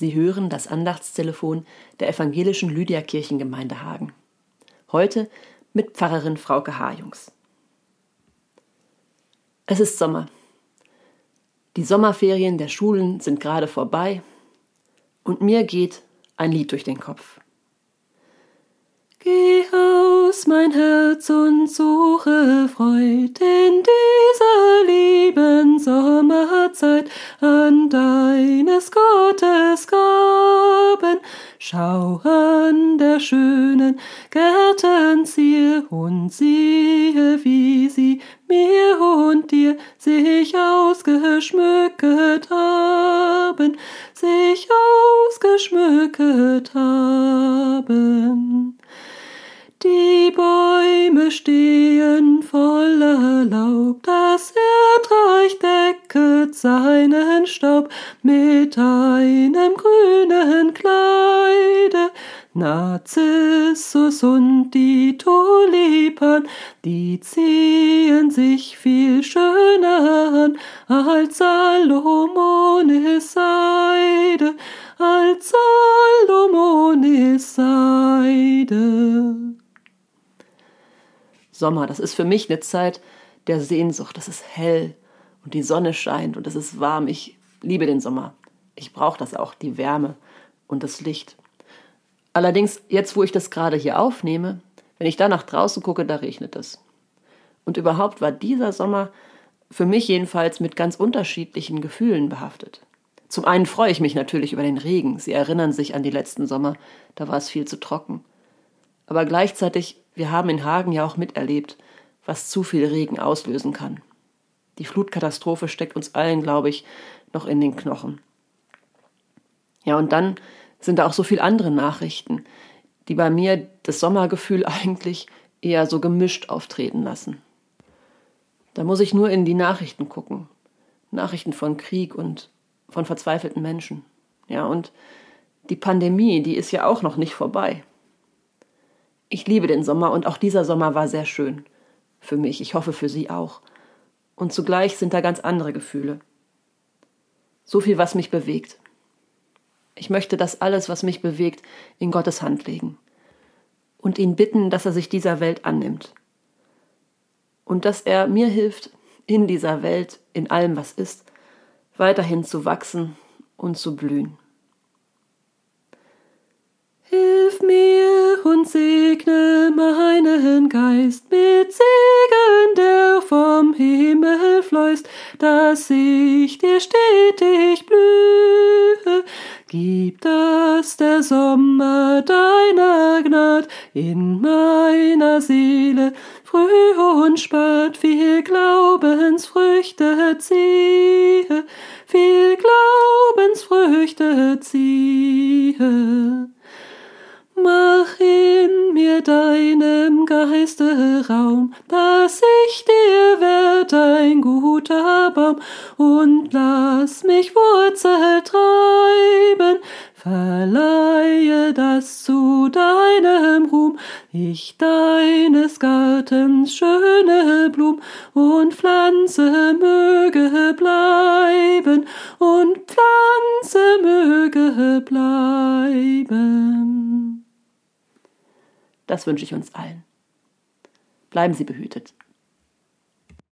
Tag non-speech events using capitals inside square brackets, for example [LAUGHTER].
Sie hören das Andachtstelefon der evangelischen Lydia Kirchengemeinde Hagen. Heute mit Pfarrerin Frauke Harjungs. Es ist Sommer. Die Sommerferien der Schulen sind gerade vorbei und mir geht ein Lied durch den Kopf. Geh aus, mein Herz, und suche Freud in dieser lieben Sommerzeit deines Gottes Gaben. Schau an der schönen Gärten Zier und siehe, wie sie mir und dir sich ausgeschmücket haben, sich ausgeschmücket haben. Staub mit einem grünen Kleide. Narzissus und die Tulipan, die ziehen sich viel schöner an als Salomones Seide, als Salomones Seide. Sommer, das ist für mich eine Zeit der Sehnsucht. Das ist hell und die Sonne scheint und es ist warm. Ich liebe den Sommer. Ich brauche das auch, die Wärme und das Licht. Allerdings, jetzt wo ich das gerade hier aufnehme, wenn ich da nach draußen gucke, da regnet es. Und überhaupt war dieser Sommer für mich jedenfalls mit ganz unterschiedlichen Gefühlen behaftet. Zum einen freue ich mich natürlich über den Regen. Sie erinnern sich an die letzten Sommer, da war es viel zu trocken. Aber gleichzeitig wir haben in Hagen ja auch miterlebt, was zu viel Regen auslösen kann. Die Flutkatastrophe steckt uns allen, glaube ich, noch in den Knochen. Ja, und dann sind da auch so viele andere Nachrichten, die bei mir das Sommergefühl [LAUGHS] eigentlich eher so gemischt auftreten lassen. Da muss ich nur in die Nachrichten gucken. Nachrichten von Krieg und von verzweifelten Menschen. Ja, und die Pandemie, die ist ja auch noch nicht vorbei. Ich liebe den Sommer und auch dieser Sommer war sehr schön. Für mich, ich hoffe für Sie auch. Und zugleich sind da ganz andere Gefühle. So viel, was mich bewegt. Ich möchte das alles, was mich bewegt, in Gottes Hand legen und ihn bitten, dass er sich dieser Welt annimmt und dass er mir hilft, in dieser Welt, in allem, was ist, weiterhin zu wachsen und zu blühen. Hilf mir dass ich dir stetig blühe. Gib, dass der Sommer deiner Gnad in meiner Seele früh und spät viel Glaubensfrüchte ziehe, viel Glaubensfrüchte ziehe. Mach in mir deinem Geiste Raum, dass ich dir werd ein guter Baum, und lass mich Wurzel treiben, verleihe das zu deinem Ruhm, ich deines Gartens schöne Blum, und Pflanze möge bleiben, und Pflanze möge bleiben. Das wünsche ich uns allen. Bleiben Sie behütet.